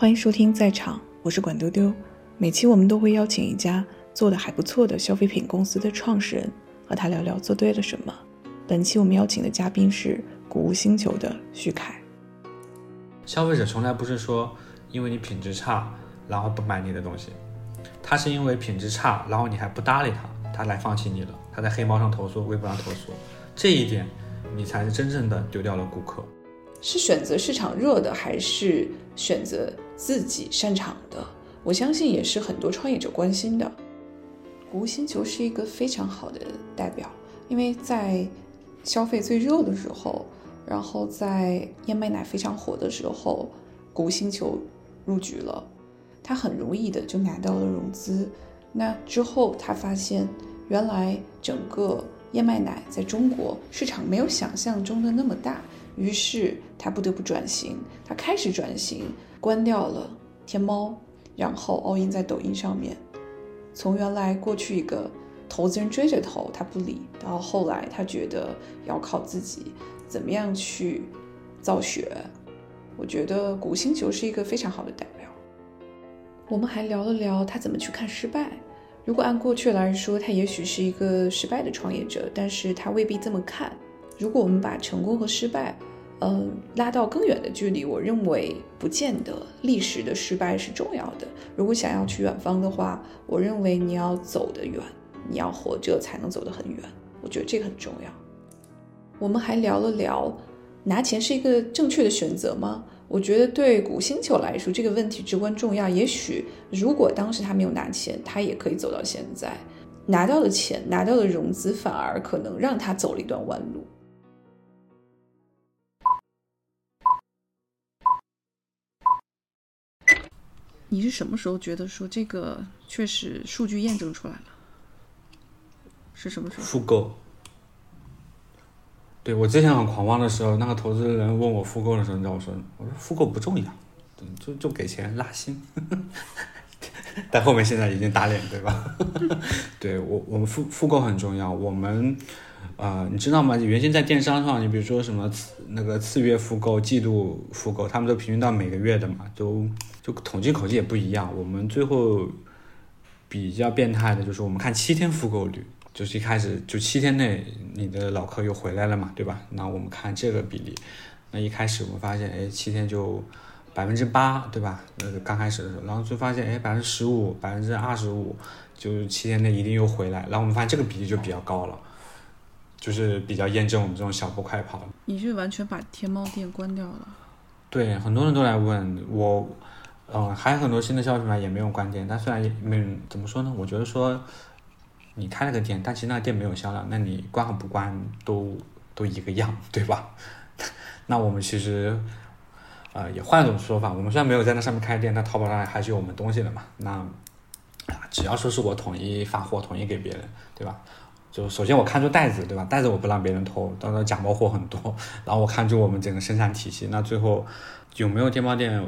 欢迎收听在场，我是管丢丢。每期我们都会邀请一家做的还不错的消费品公司的创始人，和他聊聊做对了什么。本期我们邀请的嘉宾是谷物星球的徐凯。消费者从来不是说因为你品质差，然后不买你的东西，他是因为品质差，然后你还不搭理他，他来放弃你了。他在黑猫上投诉，微博上投诉，这一点你才是真正的丢掉了顾客。是选择市场热的，还是选择自己擅长的？我相信也是很多创业者关心的。谷物星球是一个非常好的代表，因为在消费最热的时候，然后在燕麦奶非常火的时候，谷星球入局了，他很容易的就拿到了融资。那之后他发现，原来整个燕麦奶在中国市场没有想象中的那么大。于是他不得不转型，他开始转型，关掉了天猫，然后 all in 在抖音上面。从原来过去一个投资人追着投他不理，到后来他觉得要靠自己，怎么样去造血？我觉得谷星球是一个非常好的代表。我们还聊了聊他怎么去看失败。如果按过去来说，他也许是一个失败的创业者，但是他未必这么看。如果我们把成功和失败，嗯，拉到更远的距离，我认为不见得历史的失败是重要的。如果想要去远方的话，我认为你要走得远，你要活着才能走得很远。我觉得这个很重要。我们还聊了聊，拿钱是一个正确的选择吗？我觉得对古星球来说，这个问题至关重要。也许如果当时他没有拿钱，他也可以走到现在。拿到的钱，拿到的融资，反而可能让他走了一段弯路。你是什么时候觉得说这个确实数据验证出来了？是什么时候？复购。对我之前很狂妄的时候，那个投资人问我复购的时候，你知道我说，我说复购不重要，就就给钱拉新。但后面现在已经打脸，对吧？对我我们复复购很重要，我们。啊，你知道吗？原先在电商上，你比如说什么次那个次月复购、季度复购，他们都平均到每个月的嘛，都就统计口径也不一样。我们最后比较变态的就是我们看七天复购率，就是一开始就七天内你的老客又回来了嘛，对吧？那我们看这个比例，那一开始我们发现，哎，七天就百分之八，对吧？那个刚开始的时候，然后就发现，哎，百分之十五、百分之二十五，就是七天内一定又回来，然后我们发现这个比例就比较高了。就是比较验证我们这种小步快跑。你是完全把天猫店关掉了？对，很多人都来问我，嗯，还有很多新的消费品牌也没有关店。但虽然没怎么说呢，我觉得说你开了个店，但其实那个店没有销量，那你关和不关都都一个样，对吧？那我们其实呃也换一种说法，我们虽然没有在那上面开店，但淘宝上还是有我们东西的嘛。那只要说是我统一发货，统一给别人，对吧？就首先我看住袋子，对吧？袋子我不让别人偷，当然假冒货很多。然后我看住我们整个生产体系，那最后有没有天猫店，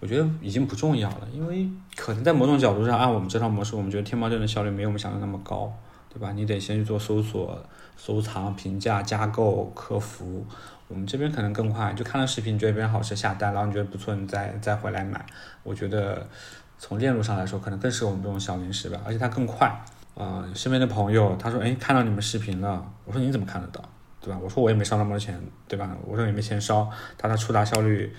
我觉得已经不重要了，因为可能在某种角度上，按我们这套模式，我们觉得天猫店的效率没有我们想的那么高，对吧？你得先去做搜索、收藏、评价、加购、客服，我们这边可能更快，就看了视频，觉得别人好吃下单，然后你觉得不错，你再再回来买。我觉得从链路上来说，可能更适合我们这种小零食吧，而且它更快。啊，身边的朋友他说，哎，看到你们视频了。我说你怎么看得到，对吧？我说我也没烧那么多钱，对吧？我说也没钱烧，他的触达效率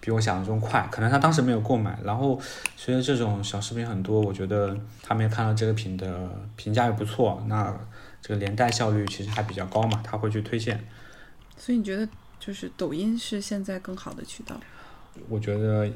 比我想象中快，可能他当时没有购买。然后随着这种小视频很多，我觉得他们也看到这个品的评价也不错，那这个连带效率其实还比较高嘛，他会去推荐。所以你觉得就是抖音是现在更好的渠道？我觉得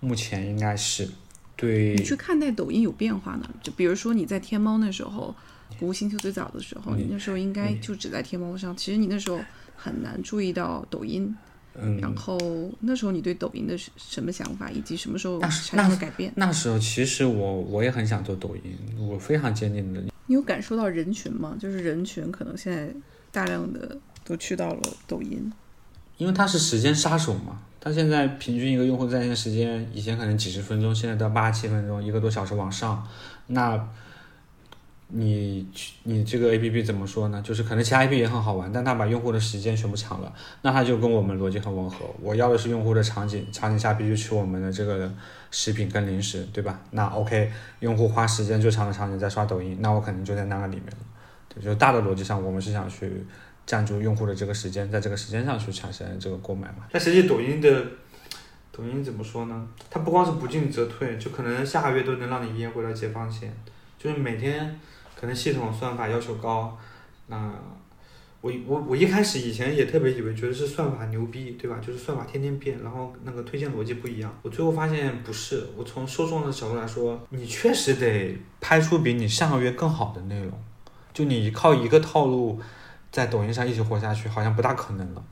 目前应该是。对你去看待抖音有变化呢？就比如说你在天猫那时候，服务星球最早的时候，你那时候应该就只在天猫上。其实你那时候很难注意到抖音。嗯。然后那时候你对抖音的什么想法，以及什么时候产生了改变？那时候其实我我也很想做抖音，我非常坚定的。你有感受到人群吗？就是人群可能现在大量的都去到了抖音，因为它是时间杀手嘛。它现在平均一个用户在线时间，以前可能几十分钟，现在到八七分钟，一个多小时往上。那你你这个 A P P 怎么说呢？就是可能其他 A P P 也很好玩，但它把用户的时间全部抢了，那它就跟我们逻辑很吻合。我要的是用户的场景，场景下必须吃我们的这个食品跟零食，对吧？那 OK，用户花时间最长的场景在刷抖音，那我可能就在那个里面了。对，就大的逻辑上，我们是想去占住用户的这个时间，在这个时间上去产生这个购买嘛。但实际抖音的抖音怎么说呢？它不光是不进则退，就可能下个月都能让你一夜回到解放前，就是每天。可能系统算法要求高，那我我我一开始以前也特别以为觉得是算法牛逼，对吧？就是算法天天变，然后那个推荐逻辑不一样。我最后发现不是，我从受众的角度来说，你确实得拍出比你上个月更好的内容。就你靠一个套路在抖音上一直活下去，好像不大可能了。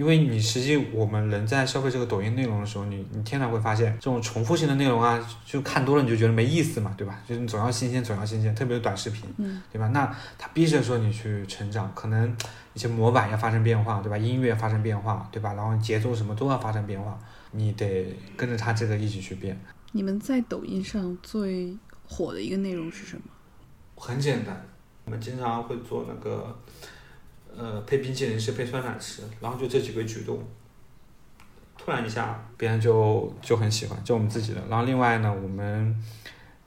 因为你实际我们人在消费这个抖音内容的时候，你你天然会发现这种重复性的内容啊，就看多了你就觉得没意思嘛，对吧？就是你总要新鲜，总要新鲜，特别是短视频，嗯，对吧？那它逼着说你去成长，可能一些模板要发生变化，对吧？音乐发生变化，对吧？然后节奏什么都要发生变化，你得跟着它这个一起去变。你们在抖音上最火的一个内容是什么？很简单，我们经常会做那个。呃，配冰淇淋吃，配酸奶吃，然后就这几个举动，突然一下，别人就就很喜欢，就我们自己的。然后另外呢，我们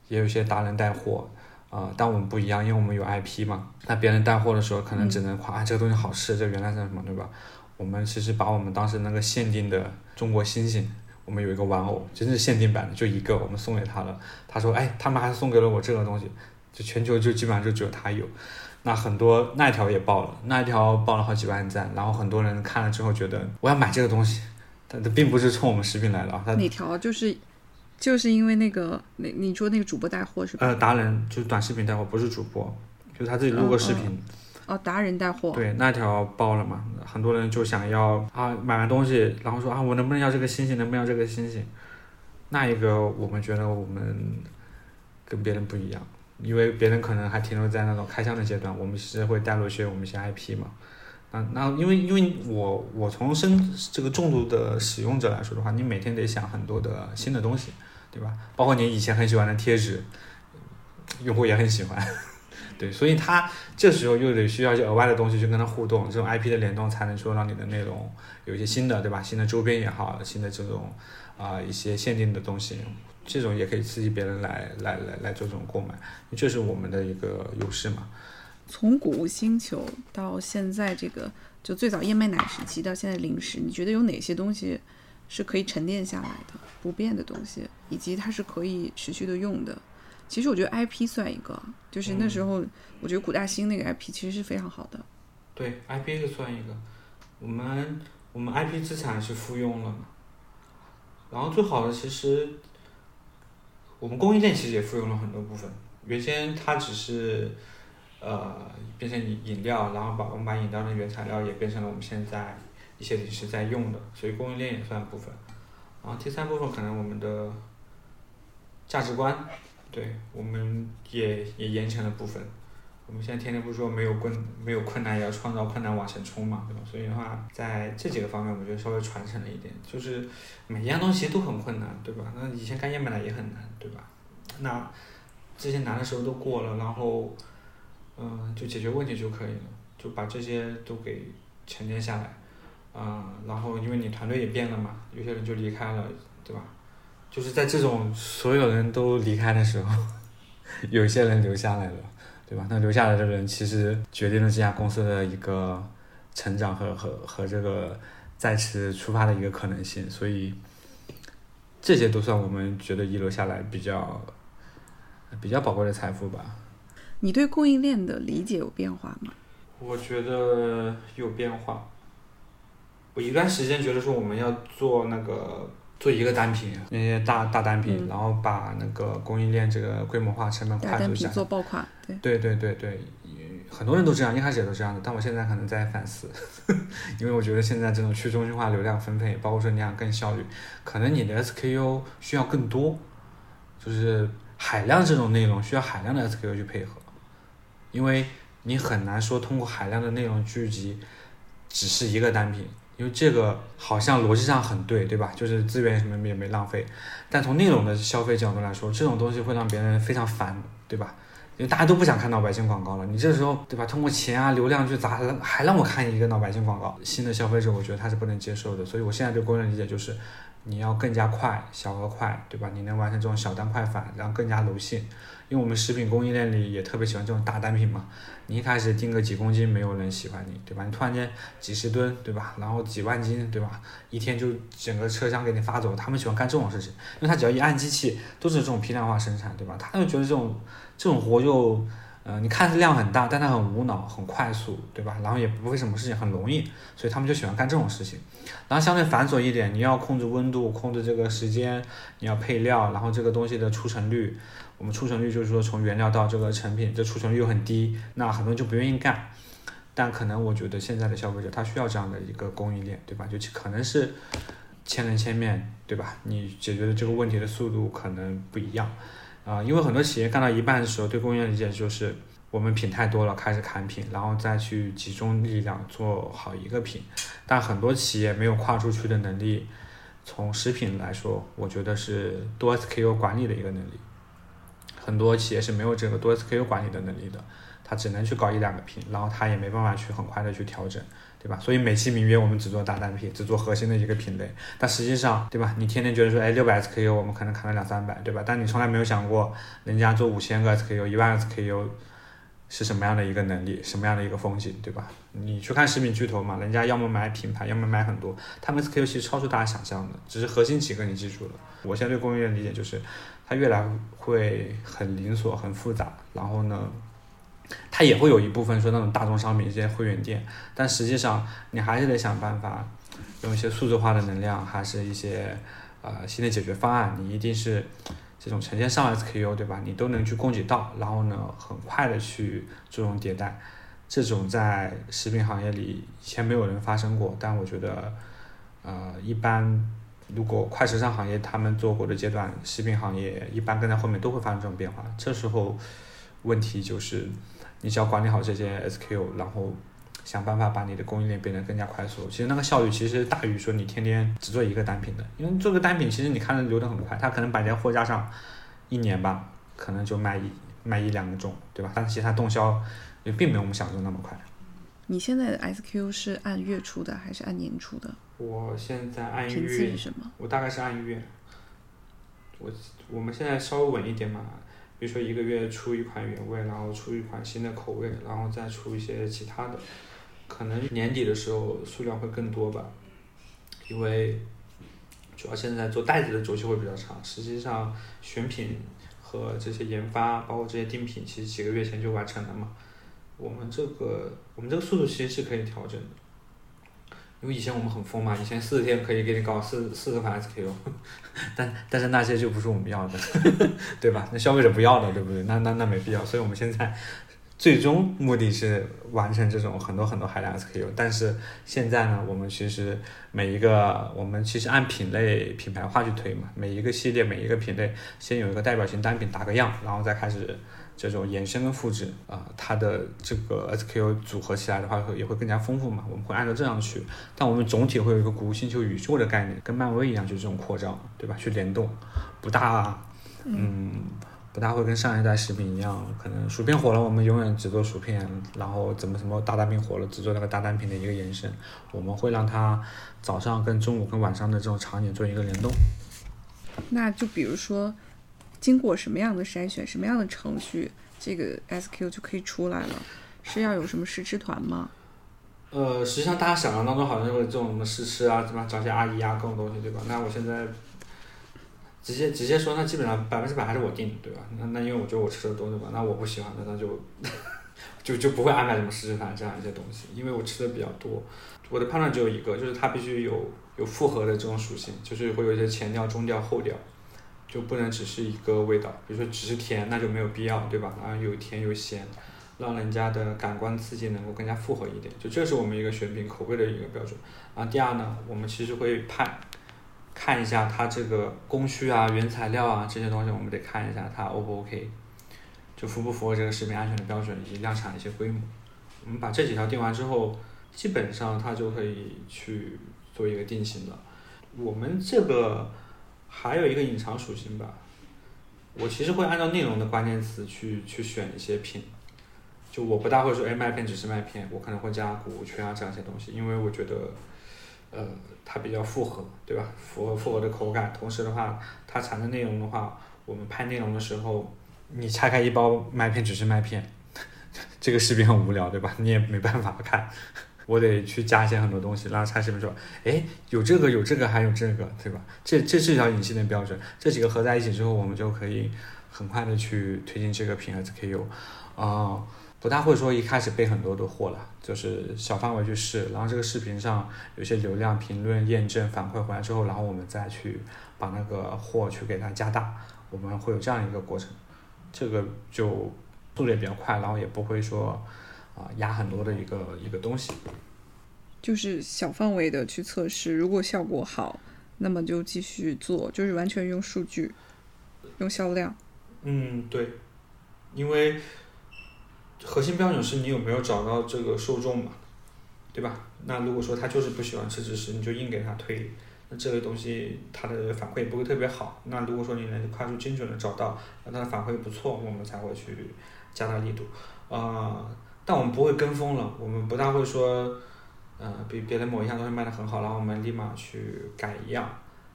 也有一些达人带货，啊，但我们不一样，因为我们有 IP 嘛。那别人带货的时候，可能只能夸这个东西好吃，这原来是什么，对吧？我们其实把我们当时那个限定的中国星星，我们有一个玩偶，真是限定版的，就一个，我们送给他了。他说，哎，他们还送给了我这个东西，就全球就基本上就只有他有。那很多那一条也爆了，那一条爆了好几万赞，然后很多人看了之后觉得我要买这个东西，但它并不是冲我们食品来的啊。哪条就是，就是因为那个，那你说那个主播带货是吧？呃，达人就是短视频带货，不是主播，就是他自己录个视频。哦，达人带货。对，那条爆了嘛，很多人就想要啊，买完东西，然后说啊，我能不能要这个星星？能不能要这个星星？那一个我们觉得我们跟别人不一样。因为别人可能还停留在那种开箱的阶段，我们其实会带入一些我们一些 IP 嘛，那，那因为因为我我从深这个重度的使用者来说的话，你每天得想很多的新的东西，对吧？包括你以前很喜欢的贴纸，用户也很喜欢，对，所以他这时候又得需要一些额外的东西去跟他互动，这种 IP 的联动才能说让你的内容有一些新的，对吧？新的周边也好，新的这种啊一些限定的东西。这种也可以刺激别人来来来来做这种购买，这是我们的一个优势嘛。从谷物星球到现在这个，就最早燕麦奶时期到现在零食，你觉得有哪些东西是可以沉淀下来的、不变的东西，以及它是可以持续的用的？其实我觉得 IP 算一个，就是那时候我觉得古大兴那个 IP 其实是非常好的。对，IP 是算一个，我们我们 IP 资产是复用了嘛，然后最好的其实。我们供应链其实也复用了很多部分，原先它只是，呃，变成饮饮料，然后把我们把饮料的原材料也变成了我们现在一些零食在用的，所以供应链也算部分。然后第三部分可能我们的价值观，对，我们也也延承了部分。我们现在天天不是说没有困没有困难也要创造困难往前冲嘛，对吧？所以的话，在这几个方面，我觉得稍微传承了一点，就是每一样东西都很困难，对吧？那以前干燕麦奶也很难，对吧？那这些难的时候都过了，然后，嗯，就解决问题就可以了，就把这些都给沉淀下来，嗯，然后因为你团队也变了嘛，有些人就离开了，对吧？就是在这种所有人都离开的时候，有些人留下来了。对吧？那留下来的人其实决定了这家公司的一个成长和和和这个再次出发的一个可能性，所以这些都算我们觉得遗留下来比较比较宝贵的财富吧。你对供应链的理解有变化吗？我觉得有变化。我一段时间觉得说我们要做那个。做一个单品，那些大大单品，然后把那个供应链这个规模化、成本快速下做爆款，对。对对对对，很多人都这样，一开始也都这样的，但我现在可能在反思，因为我觉得现在这种去中心化流量分配，包括说你想更效率，可能你的 SKU 需要更多，就是海量这种内容需要海量的 SKU 去配合，因为你很难说通过海量的内容聚集，只是一个单品。因为这个好像逻辑上很对，对吧？就是资源什么也没浪费，但从内容的消费角度来说，这种东西会让别人非常烦，对吧？因为大家都不想看老百姓广告了，你这时候对吧？通过钱啊、流量去砸，还让我看一个老百姓广告，新的消费者我觉得他是不能接受的。所以我现在对工人理解就是，你要更加快，小额快，对吧？你能完成这种小单快返，然后更加柔性。因为我们食品供应链里也特别喜欢这种大单品嘛，你一开始定个几公斤，没有人喜欢你，对吧？你突然间几十吨，对吧？然后几万斤，对吧？一天就整个车厢给你发走，他们喜欢干这种事情，因为他只要一按机器，都是这种批量化生产，对吧？他就觉得这种这种活就，呃，你看是量很大，但它很无脑，很快速，对吧？然后也不会什么事情，很容易，所以他们就喜欢干这种事情。然后相对繁琐一点，你要控制温度，控制这个时间，你要配料，然后这个东西的出成率。我们出成率就是说，从原料到这个成品，这出成率又很低，那很多人就不愿意干。但可能我觉得现在的消费者他需要这样的一个供应链，对吧？就可能是千人千面对吧？你解决的这个问题的速度可能不一样啊，因为很多企业干到一半的时候，对供应链理解就是我们品太多了，开始砍品，然后再去集中力量做好一个品。但很多企业没有跨出去的能力，从食品来说，我觉得是多 SKU 管理的一个能力。很多企业是没有这个多 SKU 管理的能力的，他只能去搞一两个品，然后他也没办法去很快的去调整，对吧？所以美其名曰我们只做大单品，只做核心的一个品类，但实际上，对吧？你天天觉得说，哎，六百 SKU 我们可能砍了两三百，对吧？但你从来没有想过，人家做五千个 SKU、一万 SKU 是什么样的一个能力，什么样的一个风景，对吧？你去看食品巨头嘛，人家要么买品牌，要么买很多，他们 SKU 其实超出大家想象的，只是核心几个你记住了。我现在对供应链理解就是。它越来会很零锁、很复杂，然后呢，它也会有一部分说那种大众商品一些会员店，但实际上你还是得想办法用一些数字化的能量，还是一些呃新的解决方案。你一定是这种成千上万 SKU 对吧？你都能去供给到，然后呢，很快的去做这种迭代。这种在食品行业里以前没有人发生过，但我觉得呃一般。如果快时尚行业他们做过的阶段，食品行业一般跟在后面都会发生这种变化。这时候问题就是，你只要管理好这些 SKU，然后想办法把你的供应链变得更加快速。其实那个效率其实大于说你天天只做一个单品的，因为做个单品其实你看着流的很快，它可能摆在货架上一年吧，可能就卖一卖一两个种，对吧？但是其实它动销也并没有我们想象中那么快。你现在的 SQ 是按月出的还是按年出的？我现在按月，我大概是按月。我我们现在稍微稳一点嘛，比如说一个月出一款原味，然后出一款新的口味，然后再出一些其他的，可能年底的时候数量会更多吧。因为主要现在做袋子的周期会比较长，实际上选品和这些研发，包括这些定品，其实几个月前就完成了嘛。我们这个我们这个速度其实是可以调整的。因为以前我们很疯嘛，以前四十天可以给你搞四四十款 SKU，但但是那些就不是我们要的，对吧？那消费者不要的，对不对？那那那没必要。所以我们现在最终目的是完成这种很多很多海量 SKU，但是现在呢，我们其实每一个我们其实按品类品牌化去推嘛，每一个系列每一个品类先有一个代表性单品打个样，然后再开始。这种延伸跟复制啊，它的这个 SKU 组合起来的话，会也会更加丰富嘛。我们会按照这样去，但我们总体会有一个谷物星球宇宙的概念，跟漫威一样，就是这种扩张，对吧？去联动，不大，嗯，不大会跟上一代食品一样，可能薯片火了，我们永远只做薯片，然后怎么什么大单品火了，只做那个大单品的一个延伸。我们会让它早上跟中午跟晚上的这种场景做一个联动。那就比如说。经过什么样的筛选，什么样的程序，这个 SQ 就可以出来了？是要有什么试吃团吗？呃，实际上大家想象当中好像会这种什么试吃啊，什么找些阿姨啊，各种东西，对吧？那我现在直接直接说，那基本上百分之百还是我定，对吧？那那因为我觉得我吃的多，对吧？那我不喜欢的，那就 就就不会安排什么试吃团这样一些东西，因为我吃的比较多。我的判断只有一个，就是它必须有有复合的这种属性，就是会有一些前调、中调、后调。就不能只是一个味道，比如说只是甜，那就没有必要，对吧？然后有甜有咸，让人家的感官刺激能够更加复合一点，就这是我们一个选品口味的一个标准。然后第二呢，我们其实会判看一下它这个工序啊、原材料啊这些东西，我们得看一下它 O 不 OK，就符不符合这个食品安全的标准以及量产的一些规模。我们把这几条定完之后，基本上它就可以去做一个定型了。我们这个还有一个隐藏属性吧，我其实会按照内容的关键词去去选一些品，就我不大会说哎麦片只是麦片，我可能会加谷物圈啊这样一些东西，因为我觉得，呃，它比较复合，对吧？符合复合的口感，同时的话，它产的内容的话，我们拍内容的时候，你拆开一包麦片只是麦片，这个视频很无聊，对吧？你也没办法看。我得去加一些很多东西，然后拆视频说，哎，有这个有这个还有这个，对吧？这这是一条隐性的标准，这几个合在一起之后，我们就可以很快的去推进这个品 SKU，啊，不大会说一开始备很多的货了，就是小范围去试，然后这个视频上有些流量、评论、验证、反馈回来之后，然后我们再去把那个货去给它加大，我们会有这样一个过程，这个就速度也比较快，然后也不会说。啊，压很多的一个一个东西，就是小范围的去测试，如果效果好，那么就继续做，就是完全用数据，用销量。嗯，对，因为核心标准是你有没有找到这个受众嘛，对吧？那如果说他就是不喜欢吃芝士，你就硬给他推，那这个东西他的反馈也不会特别好。那如果说你能快速精准的找到，那他的反馈不错，我们才会去加大力度，啊。但我们不会跟风了，我们不大会说，呃，比别的某一项东西卖的很好，然后我们立马去改一样，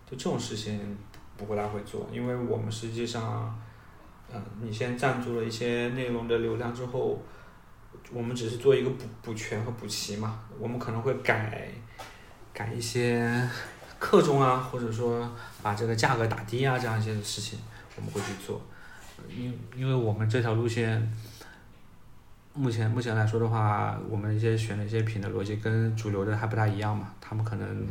就这种事情不会大会做，因为我们实际上，嗯，你先赞助了一些内容的流量之后，我们只是做一个补补全和补齐嘛，我们可能会改，改一些克重啊，或者说把这个价格打低啊，这样一些事情我们会去做，因因为我们这条路线。目前目前来说的话，我们一些选的一些品的逻辑跟主流的还不大一样嘛，他们可能，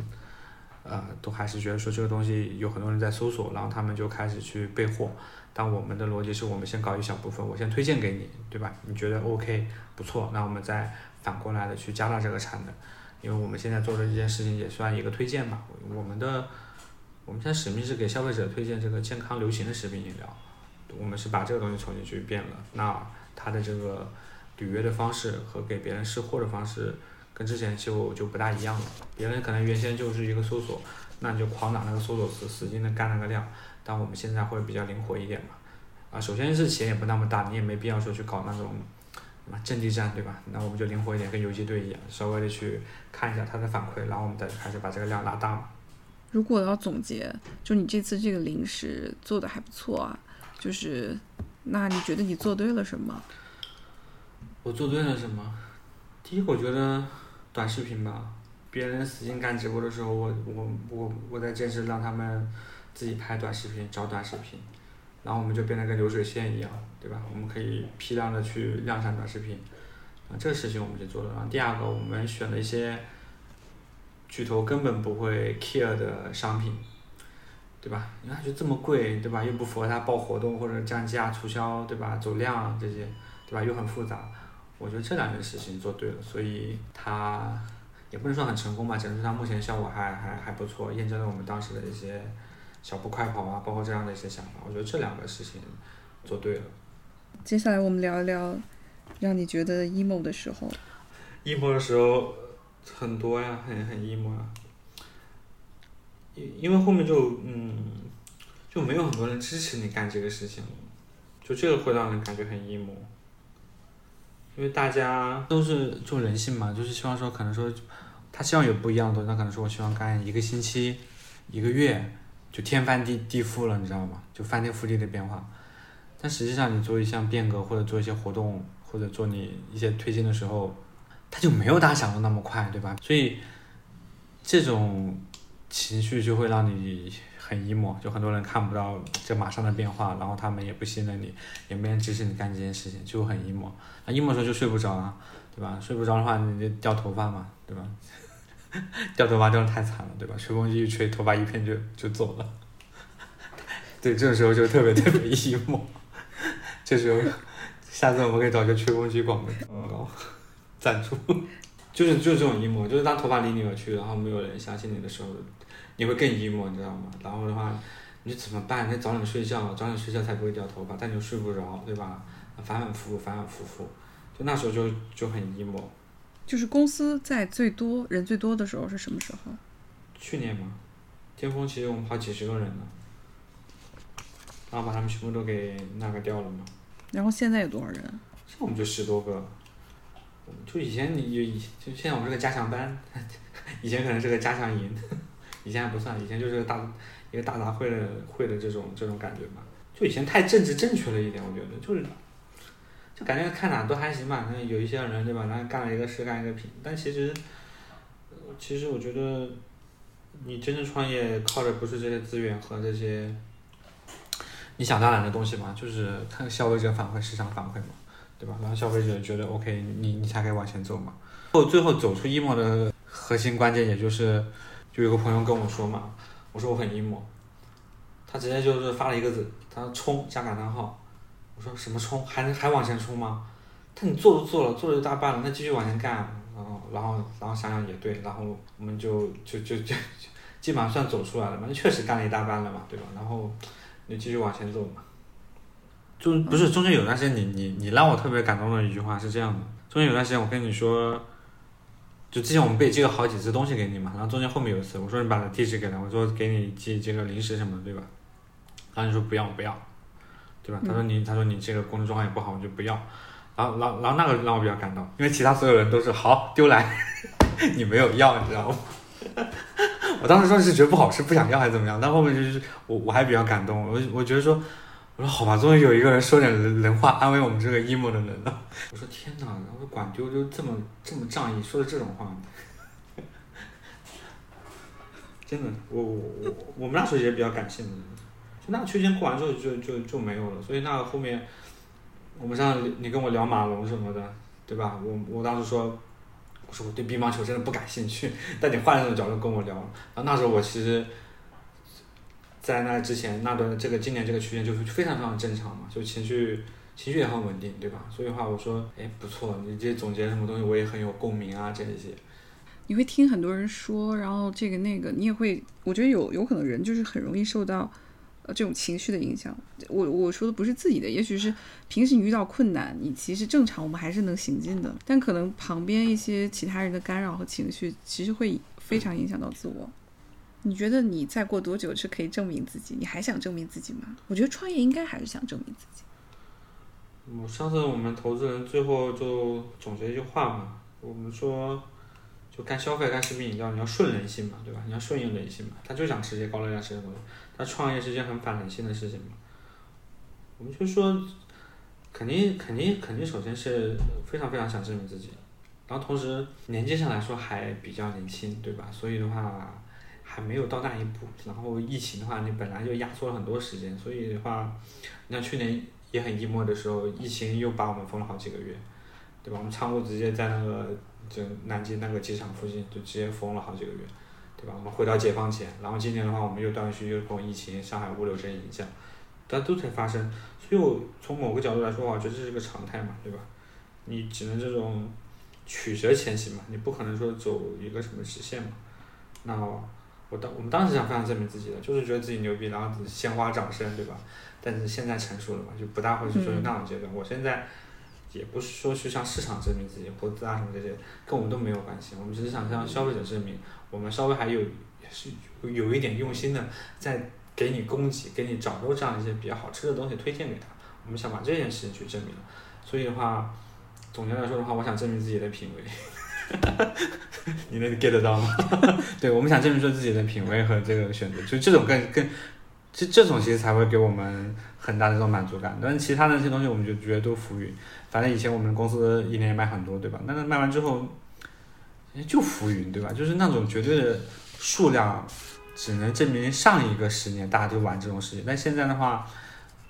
呃，都还是觉得说这个东西有很多人在搜索，然后他们就开始去备货。但我们的逻辑是我们先搞一小部分，我先推荐给你，对吧？你觉得 OK 不错，那我们再反过来的去加大这个产能，因为我们现在做的这件事情也算一个推荐吧。我们的我们现在使命是给消费者推荐这个健康流行的食品饮料，我们是把这个东西重新去变了，那它的这个。履约的方式和给别人试货的方式，跟之前就就不大一样了。别人可能原先就是一个搜索，那你就狂打那个搜索词，使劲的干那个量。但我们现在会比较灵活一点嘛。啊，首先是钱也不那么大，你也没必要说去搞那种什么阵地战，对吧？那我们就灵活一点，跟游击队一样，稍微的去看一下他的反馈，然后我们再开始把这个量拉大嘛。如果要总结，就你这次这个零食做的还不错啊，就是那你觉得你做对了什么？我做对了什么？第一，我觉得短视频吧，别人使劲干直播的时候，我我我我在坚持让他们自己拍短视频，找短视频，然后我们就变得跟流水线一样，对吧？我们可以批量的去量产短视频，啊，这个事情我们就做了。然后第二个，我们选了一些巨头根本不会 care 的商品，对吧？你看就这么贵，对吧？又不符合它报活动或者降价促销，对吧？走量这些，对吧？又很复杂。我觉得这两件事情做对了，所以他也不能说很成功吧，只能说他目前效果还还还不错，验证了我们当时的一些小步快跑啊，包括这样的一些想法。我觉得这两个事情做对了。接下来我们聊一聊让你觉得 emo 的时候。emo 的时候很多呀，很很 emo 啊。因因为后面就嗯就没有很多人支持你干这个事情了，就这个会让人感觉很 emo。因为大家都是做人性嘛，就是希望说，可能说，他希望有不一样的东西，那可能说我希望干一个星期、一个月，就天翻地地覆了，你知道吗？就翻天覆地的变化。但实际上，你做一项变革，或者做一些活动，或者做你一些推进的时候，它就没有大家想的那么快，对吧？所以，这种情绪就会让你。很 emo，就很多人看不到这马上的变化，然后他们也不信任你，也没人支持你干这件事情，就很 emo。那 emo 时候就睡不着啊，对吧？睡不着的话，你就掉头发嘛，对吧？掉头发掉的太惨了，对吧？吹风机一吹，头发一片就就走了。对，这种时候就特别特别 emo。这时候，下次我们可以找个吹风机广告赞助。就是就是这种 emo，就是当头发离你而去，然后没有人相信你的时候。你会更 emo，你知道吗？然后的话，你怎么办？你早点睡觉，早点睡觉才不会掉头发，但你又睡不着，对吧？反反复复，反反复复，就那时候就就很 emo。就是公司在最多人最多的时候是什么时候？去年嘛，巅峰其实我们好几十个人呢，然后把他们全部都给那个掉了嘛。然后现在有多少人？现在我们就十多个，就以前你就就现在我们是个加强班，以前可能是个加强营，以前还不算，以前就是大一个大杂烩的会的这种这种感觉嘛。就以前太政治正确了一点，我觉得就是。就感觉看哪都还行吧，那有一些人对吧，那干了一个事干一个品，但其实，其实我觉得，你真正创业靠的不是这些资源和这些你想当然的东西嘛，就是看消费者反馈、市场反馈嘛，对吧？然后消费者觉得 OK，你你才可以往前走嘛。后最后走出 emo 的核心关键，也就是就有个朋友跟我说嘛，我说我很 emo，他直接就是发了一个字，他说冲加感叹号。我说什么冲还能还往前冲吗？他你做都做了，做了一大半了，那继续往前干，然后然后然后想想也对，然后我们就就就就基本上算走出来了嘛，那确实干了一大半了嘛，对吧？然后你继续往前走嘛。就不是中间有段时间，你你你让我特别感动的一句话是这样的，中间有段时间我跟你说，就之前我们被寄了好几次东西给你嘛，然后中间后面有一次我说你把地址给他，我说给你寄这个零食什么的，对吧？然后你说不要不要。对吧？他说你，他说你这个工作状况也不好，我就不要。然后，然后，然后那个让我比较感动，因为其他所有人都是好丢来，你没有要，你知道吗？我当时说是觉得不好吃，不想要还是怎么样？但后面就是我我还比较感动，我我觉得说，我说好吧，终于有一个人说点人人话安慰我们这个 emo 的人了。我说天哪，我说管丢丢这么这么仗义，说的这种话，真的，我我我我们那时候也比较感性的。那个区间过完之后就就就没有了，所以那个后面，我们上你跟我聊马龙什么的，对吧？我我当时说，我说我对乒乓球真的不感兴趣，但你换一种角度跟我聊，然后那时候我其实，在那之前那段这个今年这个区间就是非常非常正常嘛，就情绪情绪也很稳定，对吧？所以的话我说，哎不错，你这总结什么东西我也很有共鸣啊这一些。你会听很多人说，然后这个那个，你也会，我觉得有有可能人就是很容易受到。呃，这种情绪的影响，我我说的不是自己的，也许是平时你遇到困难，你其实正常，我们还是能行进的，但可能旁边一些其他人的干扰和情绪，其实会非常影响到自我。你觉得你再过多久是可以证明自己？你还想证明自己吗？我觉得创业应该还是想证明自己。我上次我们投资人最后就总结一句话嘛，我们说。就干消费、干食品饮料，你要顺人性嘛，对吧？你要顺应人性嘛，他就想吃些高热量吃的东西。他创业是件很反人性的事情嘛。我们就说，肯定、肯定、肯定，首先是非常非常想证明自己，然后同时年纪上来说还比较年轻，对吧？所以的话还没有到那一步。然后疫情的话，你本来就压缩了很多时间，所以的话，你像去年也很 emo 的时候，疫情又把我们封了好几个月，对吧？我们仓库直接在那个。就南京那个机场附近就直接封了好几个月，对吧？我们回到解放前，然后今年的话，我们又断续又受疫情、上海物流这些影响，但都在发生。所以我从某个角度来说，我觉得这是个常态嘛，对吧？你只能这种曲折前行嘛，你不可能说走一个什么直线嘛。那我当我们当时想非常证明自己的，就是觉得自己牛逼，然后鲜花掌声，对吧？但是现在成熟了嘛，就不大会去说那种阶段。我现在。也不是说去向市场证明自己，投资啊什么这些，跟我们都没有关系。我们只是想向消费者证明，我们稍微还有是有一点用心的，在给你供给、给你找到这样一些比较好吃的东西推荐给他。我们想把这件事情去证明。所以的话，总结来说的话，我想证明自己的品味。你能 get 到吗？对，我们想证明说自己的品味和这个选择，就这种更更。这这种其实才会给我们很大的这种满足感，但是其他的那些东西我们就觉得都浮云。反正以前我们公司一年也卖很多，对吧？那个卖完之后，就浮云，对吧？就是那种绝对的数量，只能证明上一个十年大家都玩这种事情。但现在的话。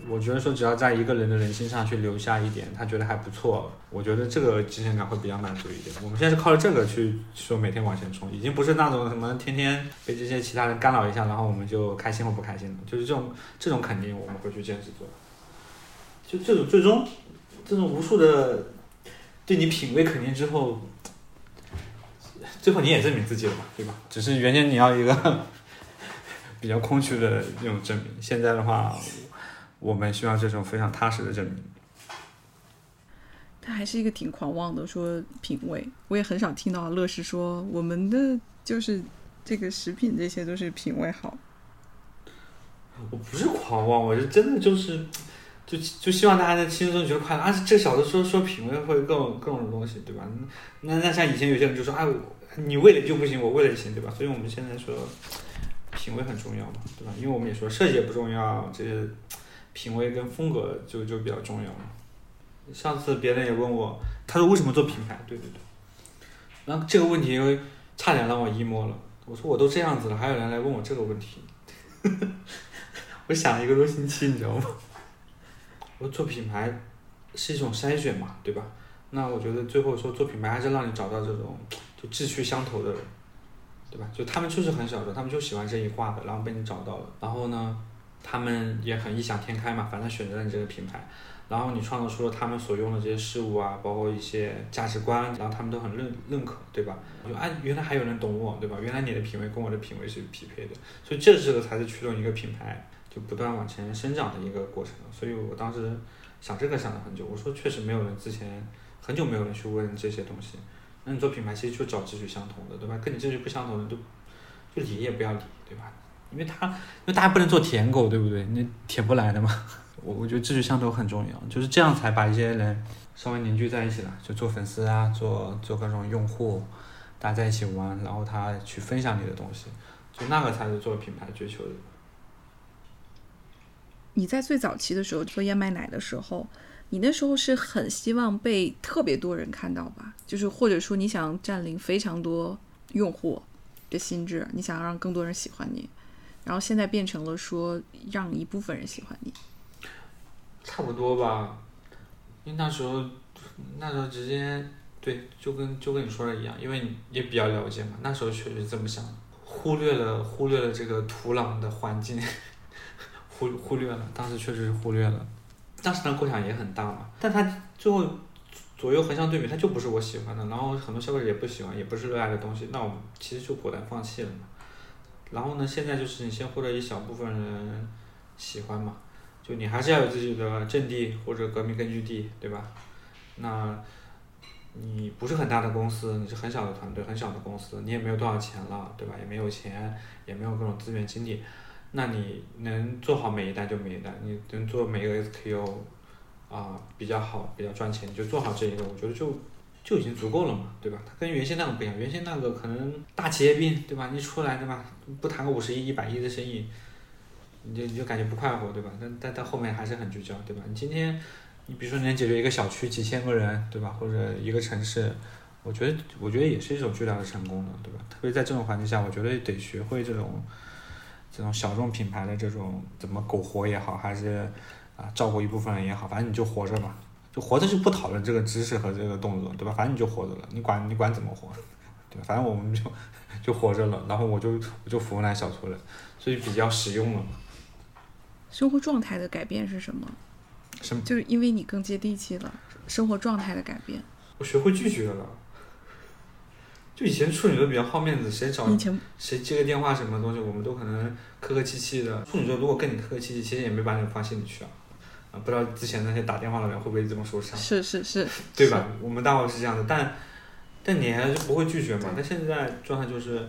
我觉得说，只要在一个人的人心上去留下一点，他觉得还不错，我觉得这个精神感会比较满足一点。我们现在是靠着这个去说每天往前冲，已经不是那种什么天天被这些其他人干扰一下，然后我们就开心或不开心了。就是这种这种肯定我们会去坚持做。就这种最终，这种无数的对你品味肯定之后，最后你也证明自己了嘛，对吧？只是原先你要一个 比较空虚的那种证明，现在的话。我们需要这种非常踏实的证明。他还是一个挺狂妄的，说品味。我也很少听到乐视说我们的就是这个食品这些都是品味好。我不是狂妄，我是真的就是，就就希望大家能轻松觉得快乐。啊，这小子说说品味会各种各种东西，对吧？那那像以前有些人就说，哎、我你为了就不行，我为了行，对吧？所以我们现在说品味很重要嘛，对吧？因为我们也说设计也不重要，这些品味跟风格就就比较重要嘛。上次别人也问我，他说为什么做品牌？对对对。然后这个问题因为差点让我 emo 了。我说我都这样子了，还有人来问我这个问题。我想了一个多星期，你知道吗？我说做品牌是一种筛选嘛，对吧？那我觉得最后说做品牌还是让你找到这种就志趣相投的人，对吧？就他们就是很小众，他们就喜欢这一挂的，然后被你找到了，然后呢，他们也很异想天开嘛，反正选择了你这个品牌，然后你创造出了他们所用的这些事物啊，包括一些价值观，然后他们都很认认可，对吧？就啊，原来还有人懂我，对吧？原来你的品味跟我的品味是匹配的，所以这这个才是驱动一个品牌就不断往前生长的一个过程。所以我当时想这个想了很久，我说确实没有人之前很久没有人去问这些东西。那你做品牌其实就找志趣相同的，对吧？跟你志趣不相同的就就理也不要理，对吧？因为他因为大家不能做舔狗，对不对？那舔不来的嘛。我我觉得志趣相投很重要，就是这样才把一些人稍微凝聚在一起了，就做粉丝啊，做做各种用户，大家在一起玩，然后他去分享你的东西，就那个才是做品牌追求的。你在最早期的时候做燕麦奶的时候，你那时候是很希望被特别多人看到吧？就是或者说你想占领非常多用户的心智，你想让更多人喜欢你，然后现在变成了说让一部分人喜欢你。差不多吧，因为那时候那时候直接对，就跟就跟你说的一样，因为你也比较了解嘛，那时候确实这么想，忽略了忽略了这个土壤的环境，忽忽略了，当时确实是忽略了，当时的构想也很大嘛，但他最后左右横向对比，它就不是我喜欢的，然后很多消费者也不喜欢，也不是热爱的东西，那我们其实就果断放弃了嘛。然后呢，现在就是你先获得一小部分人喜欢嘛。就你还是要有自己的阵地或者革命根据地，对吧？那，你不是很大的公司，你是很小的团队，很小的公司，你也没有多少钱了，对吧？也没有钱，也没有各种资源精力，那你能做好每一单就每一单，你能做每个 SKU，啊、比较好，比较赚钱，你就做好这一个，我觉得就就已经足够了嘛，对吧？它跟原先那个不一样，原先那个可能大企业病，对吧？你出来对吧，不谈个五十亿、一百亿的生意。你就你就感觉不快活，对吧？但但但后面还是很聚焦，对吧？你今天，你比如说你能解决一个小区几千个人，对吧？或者一个城市，我觉得我觉得也是一种巨大的成功的，对吧？特别在这种环境下，我觉得得学会这种这种小众品牌的这种怎么苟活也好，还是啊照顾一部分人也好，反正你就活着吧，就活着就不讨论这个知识和这个动作，对吧？反正你就活着了，你管你管怎么活，对吧？反正我们就就活着了，然后我就我就服务那小撮人，所以比较实用了嘛。生活状态的改变是什么？什么？就是因为你更接地气了，生活状态的改变。我学会拒绝了。就以前处女座比较好面子，谁找谁接个电话什么东西，我们都可能客客气气的。处女座如果跟你客客气气，其实也没把你放心里去啊。啊，不知道之前那些打电话的人会不会这么受伤，是是是，对吧？我们大伙是这样的，但但你还是不会拒绝嘛。但现在状态就是，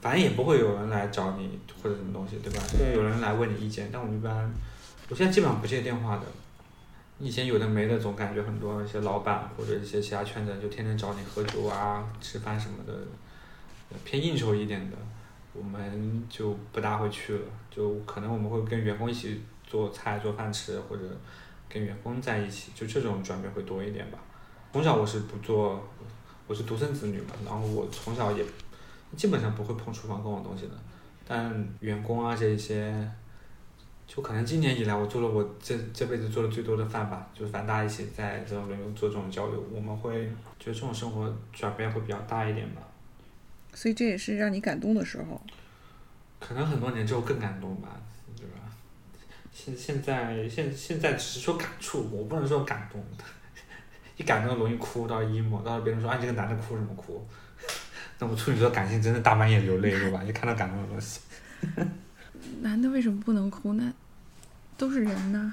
反正也不会有人来找你或者什么东西，对吧？会有人来问你意见，但我们一般，我现在基本上不接电话的。以前有的没的，总感觉很多一些老板或者一些其他圈子就天天找你喝酒啊、吃饭什么的，偏应酬一点的，我们就不大会去了。就可能我们会跟员工一起做菜、做饭吃，或者跟员工在一起，就这种转变会多一点吧。从小我是不做，我是独生子女嘛，然后我从小也基本上不会碰厨房这种东西的。但员工啊这一些。就可能今年以来，我做了我这这辈子做的最多的饭吧，就是反正大家一起在这种轮流做这种交流，我们会觉得这种生活转变会比较大一点吧。所以这也是让你感动的时候。可能很多年之后更感动吧？现现在现现在只是说感触，我不能说感动，一感动容易哭到 emo，到时候别人说啊你这个男的哭什么哭？那我处女座感性真的大半夜流泪，对吧？一看到感动的东西。男的为什么不能哭呢？都是人呐。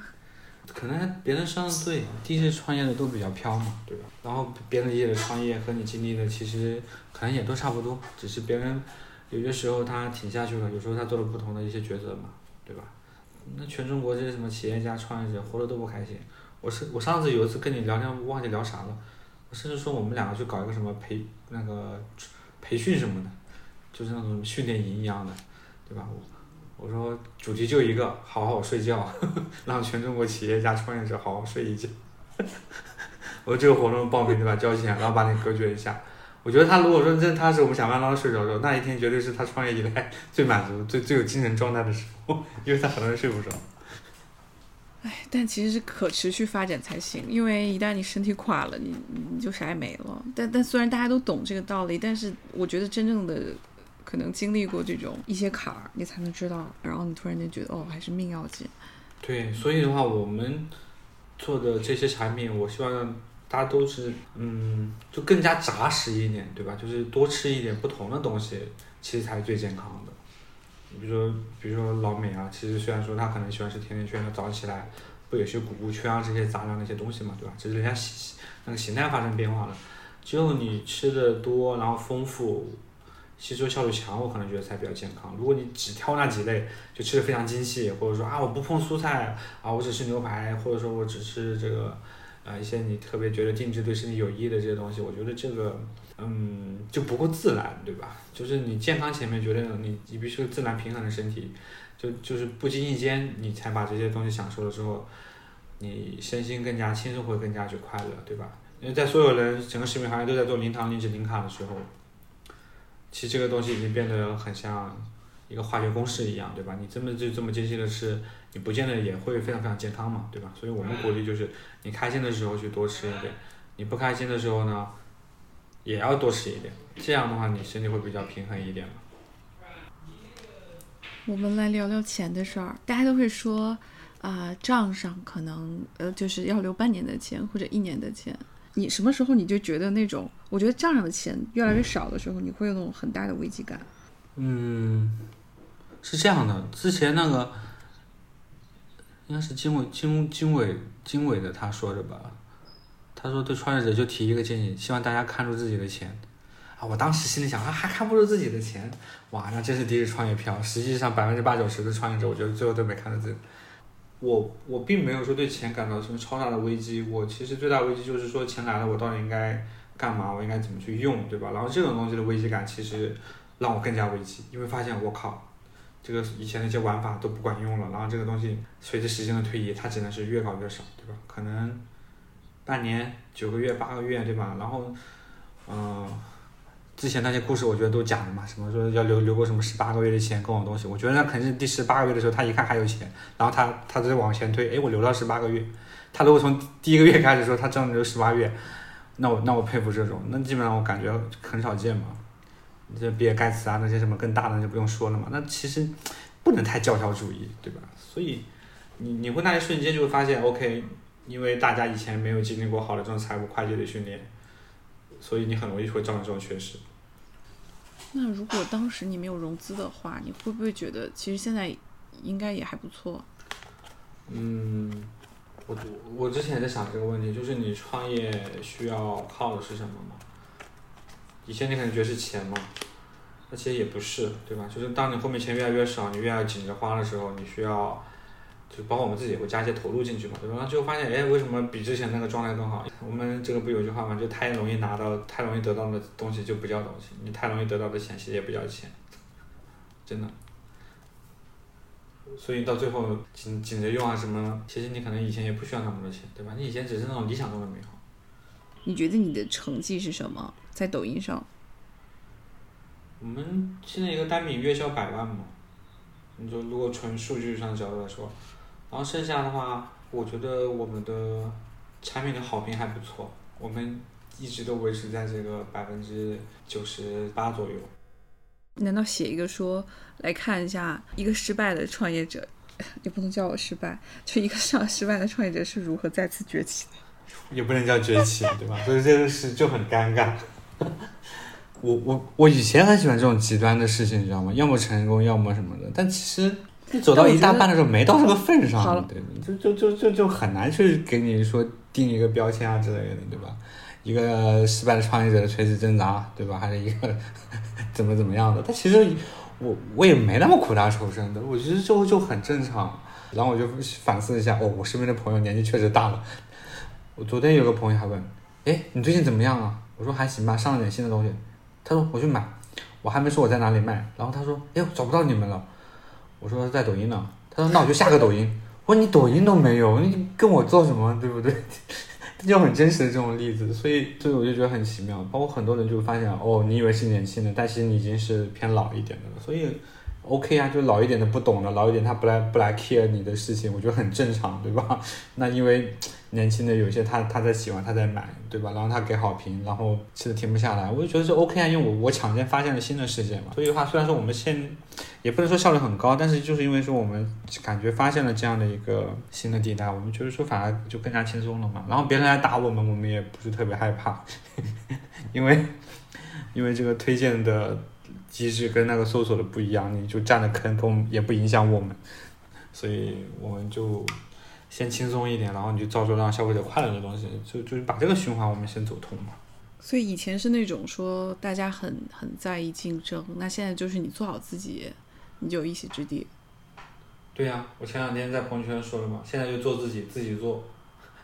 可能别人上的对，第一次创业的都比较飘嘛，对吧？然后别人理解的创业和你经历的其实可能也都差不多，只是别人有些时候他挺下去了，有时候他做了不同的一些抉择嘛，对吧？那全中国这些什么企业家、创业者活得都不开心。我是我上次有一次跟你聊天，忘记聊啥了，我甚至说我们两个去搞一个什么培那个培训什么的，就是那种训练营一样的，对吧？我我说主题就一个，好好睡觉，让全中国企业家、创业者好好睡一觉。我说这个活动报名对吧？交钱，然后把你隔绝一下。我觉得他如果说真他是我们想办法让他睡着的时候，那一天绝对是他创业以来最满足、最最有精神状态的时候，因为他很多人睡不着。哎，但其实是可持续发展才行，因为一旦你身体垮了，你你就啥也没了。但但虽然大家都懂这个道理，但是我觉得真正的可能经历过这种一些坎儿，你才能知道，然后你突然间觉得哦，还是命要紧。对，所以的话，我们做的这些产品，我希望让大家都是嗯，就更加扎实一点，对吧？就是多吃一点不同的东西，其实才是最健康的。你比如说，比如说老美啊，其实虽然说他可能喜欢吃甜甜圈，他早上起来不也是谷物圈啊这些杂粮那些东西嘛，对吧？只是人家形那个形态发生变化了。只有你吃的多，然后丰富，吸收效率强，我可能觉得才比较健康。如果你只挑那几类，就吃的非常精细，或者说啊我不碰蔬菜啊，我只吃牛排，或者说我只吃这个啊一些你特别觉得定制对身体有益的这些东西，我觉得这个。嗯，就不够自然，对吧？就是你健康前面觉得你你必须自然平衡的身体，就就是不经意间你才把这些东西享受了之后，你身心更加轻松，会更加去快乐，对吧？因为在所有人整个食品行业都在做零糖、零脂、零卡的时候，其实这个东西已经变得很像一个化学公式一样，对吧？你这么就这么精细的吃，你不见得也会非常非常健康嘛，对吧？所以我们鼓励就是你开心的时候去多吃一点，你不开心的时候呢？也要多吃一点，这样的话你身体会比较平衡一点嘛。我们来聊聊钱的事儿，大家都会说，啊，账上可能呃就是要留半年的钱或者一年的钱。你什么时候你就觉得那种，我觉得账上的钱越来越少的时候，你会有那种很大的危机感？嗯，是这样的，之前那个应该是经纬经经纬经纬的他说的吧。他说：“对创业者就提一个建议，希望大家看住自己的钱。”啊，我当时心里想啊，还看不住自己的钱，哇，那真是第一创业票。实际上，百分之八九十的创业者，我觉得最后都没看到自己。我我并没有说对钱感到什么超大的危机，我其实最大危机就是说钱来了，我到底应该干嘛？我应该怎么去用，对吧？然后这种东西的危机感，其实让我更加危机，因为发现我靠，这个以前那些玩法都不管用了。然后这个东西随着时间的推移，它只能是越搞越少，对吧？可能。半年、九个月、八个月，对吧？然后，嗯，之前那些故事我觉得都假的嘛，什么说要留留够什么十八个月的钱各种东西，我觉得那肯定是第十八个月的时候他一看还有钱，然后他他再往前推，哎，我留到十八个月。他如果从第一个月开始说他挣留十八月，那我那我佩服这种，那基本上我感觉很少见嘛。这比尔盖茨啊那些什么更大的就不用说了嘛，那其实不能太教条主义，对吧？所以你你会那一瞬间就会发现，OK。因为大家以前没有经历过好的这种财务会计的训练，所以你很容易会造成这种缺失。那如果当时你没有融资的话，你会不会觉得其实现在应该也还不错？嗯，我我之前也在想这个问题，就是你创业需要靠的是什么吗？以前你可能觉得是钱嘛，那其实也不是，对吧？就是当你后面钱越来越少，你越要紧着花的时候，你需要。就包括我们自己也会加一些投入进去嘛，对吧？然后最后发现，哎，为什么比之前那个状态更好？我们这个不有句话嘛，就太容易拿到、太容易得到的东西就不叫东西，你太容易得到的钱其实也不叫钱，真的。所以到最后紧紧着用啊什么，其实你可能以前也不需要那么多钱，对吧？你以前只是那种理想中的美好。你觉得你的成绩是什么？在抖音上？我们现在一个单品月销百万嘛，你就如果纯数据上角度来说。然后剩下的话，我觉得我们的产品的好评还不错，我们一直都维持在这个百分之九十八左右。难道写一个说来看一下一个失败的创业者，也不能叫我失败，就一个上失败的创业者是如何再次崛起的？也不能叫崛起，对吧？所以这个事就很尴尬。我我我以前很喜欢这种极端的事情，你知道吗？要么成功，要么什么的。但其实。你走到一大半的时候没到这个份上，对，就就就就就很难去给你说定一个标签啊之类的，对吧？一个失败的创业者的垂死挣扎，对吧？还是一个 怎么怎么样的？但其实我我也没那么苦大仇深的，我觉得就就很正常。然后我就反思一下，哦，我身边的朋友年纪确实大了。我昨天有个朋友还问，哎，你最近怎么样啊？我说还行吧，上了点新的东西。他说我去买，我还没说我在哪里卖。然后他说，哎，我找不到你们了。我说在抖音呢。他说那我就下个抖音。我说你抖音都没有，你跟我做什么，对不对？这就很真实的这种例子，所以所以我就觉得很奇妙。包括很多人就发现，哦，你以为是年轻的，但其实你已经是偏老一点的了。所以 OK 啊，就老一点的不懂的，老一点他不来不来 care 你的事情，我觉得很正常，对吧？那因为年轻的有些他他在喜欢，他在买，对吧？然后他给好评，然后吃的停不下来，我就觉得是 OK 啊，因为我我抢先发现了新的世界嘛。所以的话，虽然说我们现也不能说效率很高，但是就是因为说我们感觉发现了这样的一个新的地带，我们觉得说反而就更加轻松了嘛。然后别人来打我们，我们也不是特别害怕，因为因为这个推荐的机制跟那个搜索的不一样，你就占了坑，跟我们也不影响我们，所以我们就先轻松一点，然后你就造出让消费者快乐的东西，就就是把这个循环我们先走通嘛。所以以前是那种说大家很很在意竞争，那现在就是你做好自己，你就有一席之地。对呀、我前两天在朋友圈说了嘛，现在就做自己，自己做，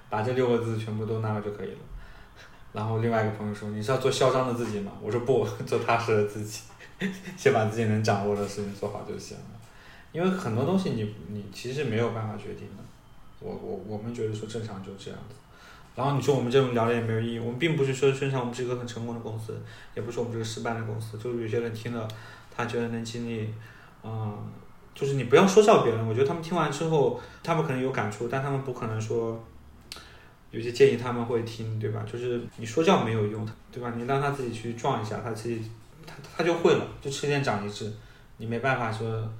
把这六个字全部都拿了就可以了。然后另外一个朋友说：“你是要做嚣张的自己吗？”我说：“不，做踏实的自己，先把自己能掌握的事情做好就行了。因为很多东西你你其实没有办法决定的。我我我们觉得说正常就这样子。然后你说我们这种聊的也没有意义，我们并不是说宣传我们是一个很成功的公司，也不是我们这个失败的公司。就是有些人听了，他觉得能经历，嗯，就是你不要说教别人，我觉得他们听完之后，他们可能有感触，但他们不可能说，有些建议他们会听，对吧？就是你说教没有用，对吧？你让他自己去撞一下，他自己他他就会了，就吃一堑长一智，你没办法说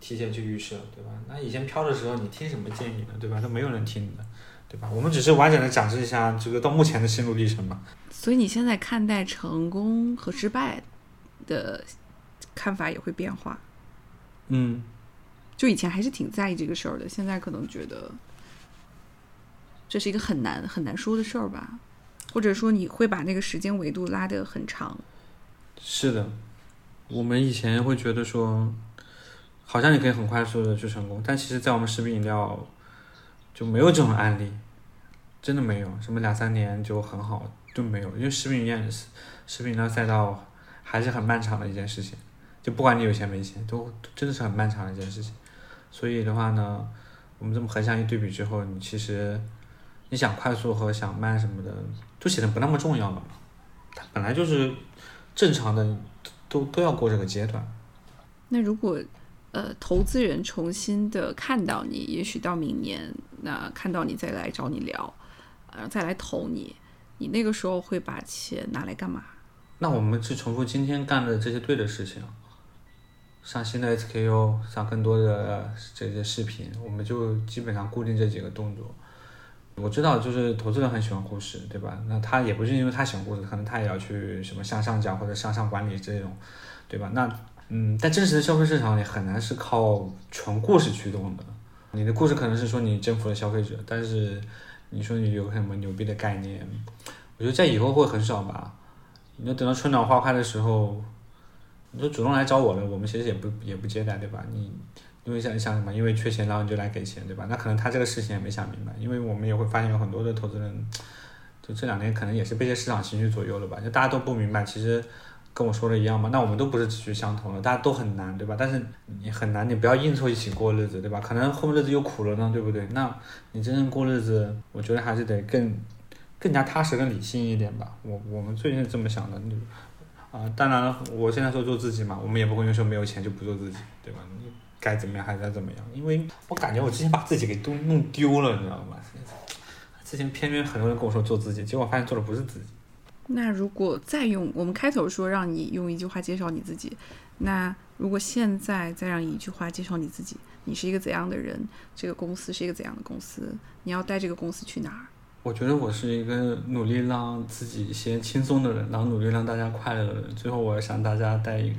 提前去预设，对吧？那以前飘的时候，你听什么建议呢，对吧？都没有人听你的，对吧？我们只是完整的展示一下这个到目前的心路历程嘛。所以你现在看待成功和失败的看法也会变化。嗯，就以前还是挺在意这个事儿的，现在可能觉得这是一个很难很难说的事儿吧，或者说你会把那个时间维度拉得很长。是的，我们以前会觉得说，好像你可以很快速的去成功，但其实，在我们食品饮料就没有这种案例，真的没有，什么两三年就很好就没有，因为食品饮料食品饮料赛道还是很漫长的一件事情，就不管你有钱没钱，都真的是很漫长的一件事情。所以的话呢，我们这么横向一对比之后，你其实你想快速和想慢什么的，都显得不那么重要了。它本来就是正常的，都都要过这个阶段。那如果呃投资人重新的看到你，也许到明年，那看到你再来找你聊，呃再来投你，你那个时候会把钱拿来干嘛？那我们去重复今天干的这些对的事情，上新的 SKU，上更多的这些视频，我们就基本上固定这几个动作。我知道，就是投资人很喜欢故事，对吧？那他也不是因为他喜欢故事，可能他也要去什么向上讲或者向上管理这种，对吧？那嗯，在真实的消费市场里，很难是靠纯故事驱动的。你的故事可能是说你征服了消费者，但是你说你有什么牛逼的概念，我觉得在以后会很少吧。你就等到春暖花开的时候，你就主动来找我了，我们其实也不也不接待，对吧？你因为想想什么？因为缺钱，然后你就来给钱，对吧？那可能他这个事情也没想明白，因为我们也会发现有很多的投资人，就这两年可能也是被这市场情绪左右了吧？就大家都不明白，其实跟我说的一样嘛。那我们都不是志趣相同的，大家都很难，对吧？但是你很难，你不要硬凑一起过日子，对吧？可能后面日子又苦了呢，对不对？那你真正过日子，我觉得还是得更更加踏实、更理性一点吧。我我们最近是这么想的，你啊，当然了，我现在说做自己嘛，我们也不会因为说没有钱就不做自己，对吧？你该怎么样还是要怎么样，因为我感觉我之前把自己给都弄丢了，你知道吗？之前偏偏很多人跟我说做自己，结果发现做的不是自己。那如果再用我们开头说让你用一句话介绍你自己，那如果现在再让你一句话介绍你自己，你是一个怎样的人？这个公司是一个怎样的公司？你要带这个公司去哪儿？我觉得我是一个努力让自己先轻松的人，然后努力让大家快乐的人。最后，我想大家带一个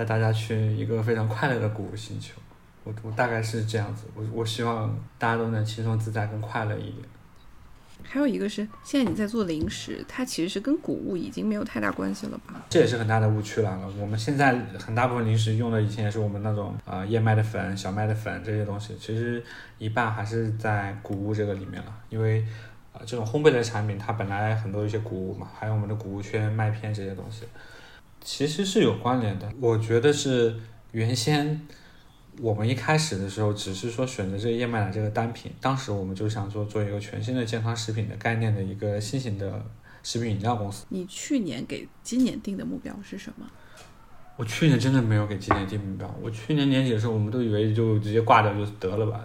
带大家去一个非常快乐的谷物星球。我我大概是这样子，我我希望大家都能轻松自在、更快乐一点。还有一个是，现在你在做零食，它其实是跟谷物已经没有太大关系了吧？这也是很大的误区来了。我们现在很大部分零食用的以前也是我们那种啊、呃燕麦的粉、小麦的粉这些东西，其实一半还是在谷物这个里面了。因为啊、呃这种烘焙的产品它本来很多一些谷物嘛，还有我们的谷物圈、麦片这些东西，其实是有关联的。我觉得是原先。我们一开始的时候只是说选择这个燕麦奶这个单品，当时我们就想做做一个全新的健康食品的概念的一个新型的食品饮料公司。你去年给今年定的目标是什么？我去年真的没有给今年定目标，我去年年底的时候，我们都以为就直接挂掉就得了吧，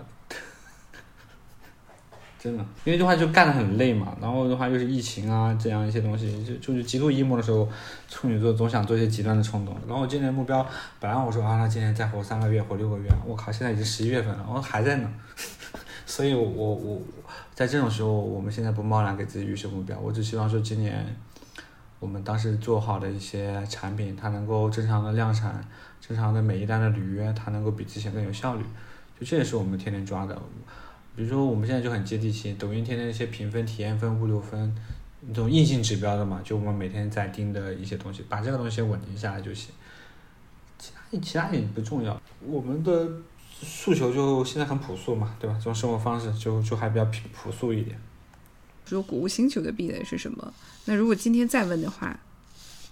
真的，因为的话就干得很累嘛，然后的话又是疫情啊这样一些东西，就就是极度 emo 的时候，处女座总想做一些极端的冲动。然后我今年目标，本来我说啊，那今年再活三个月，活六个月，我靠，现在已经十一月份了，我还在呢，所以我我我在这种时候，我们现在不贸然给自己预设目标，我只希望说今年。我们当时做好的一些产品，它能够正常的量产，正常的每一单的履约，它能够比之前更有效率。就这也是我们天天抓的。比如说我们现在就很接地气，抖音天天一些评分、体验分、物流分，这种硬性指标的嘛，就我们每天在盯的一些东西，把这个东西稳定下来就行。其他其他也不重要。我们的诉求就现在很朴素嘛，对吧？这种生活方式就就还比较朴朴素一点。说谷物星球的壁垒是什么？那如果今天再问的话，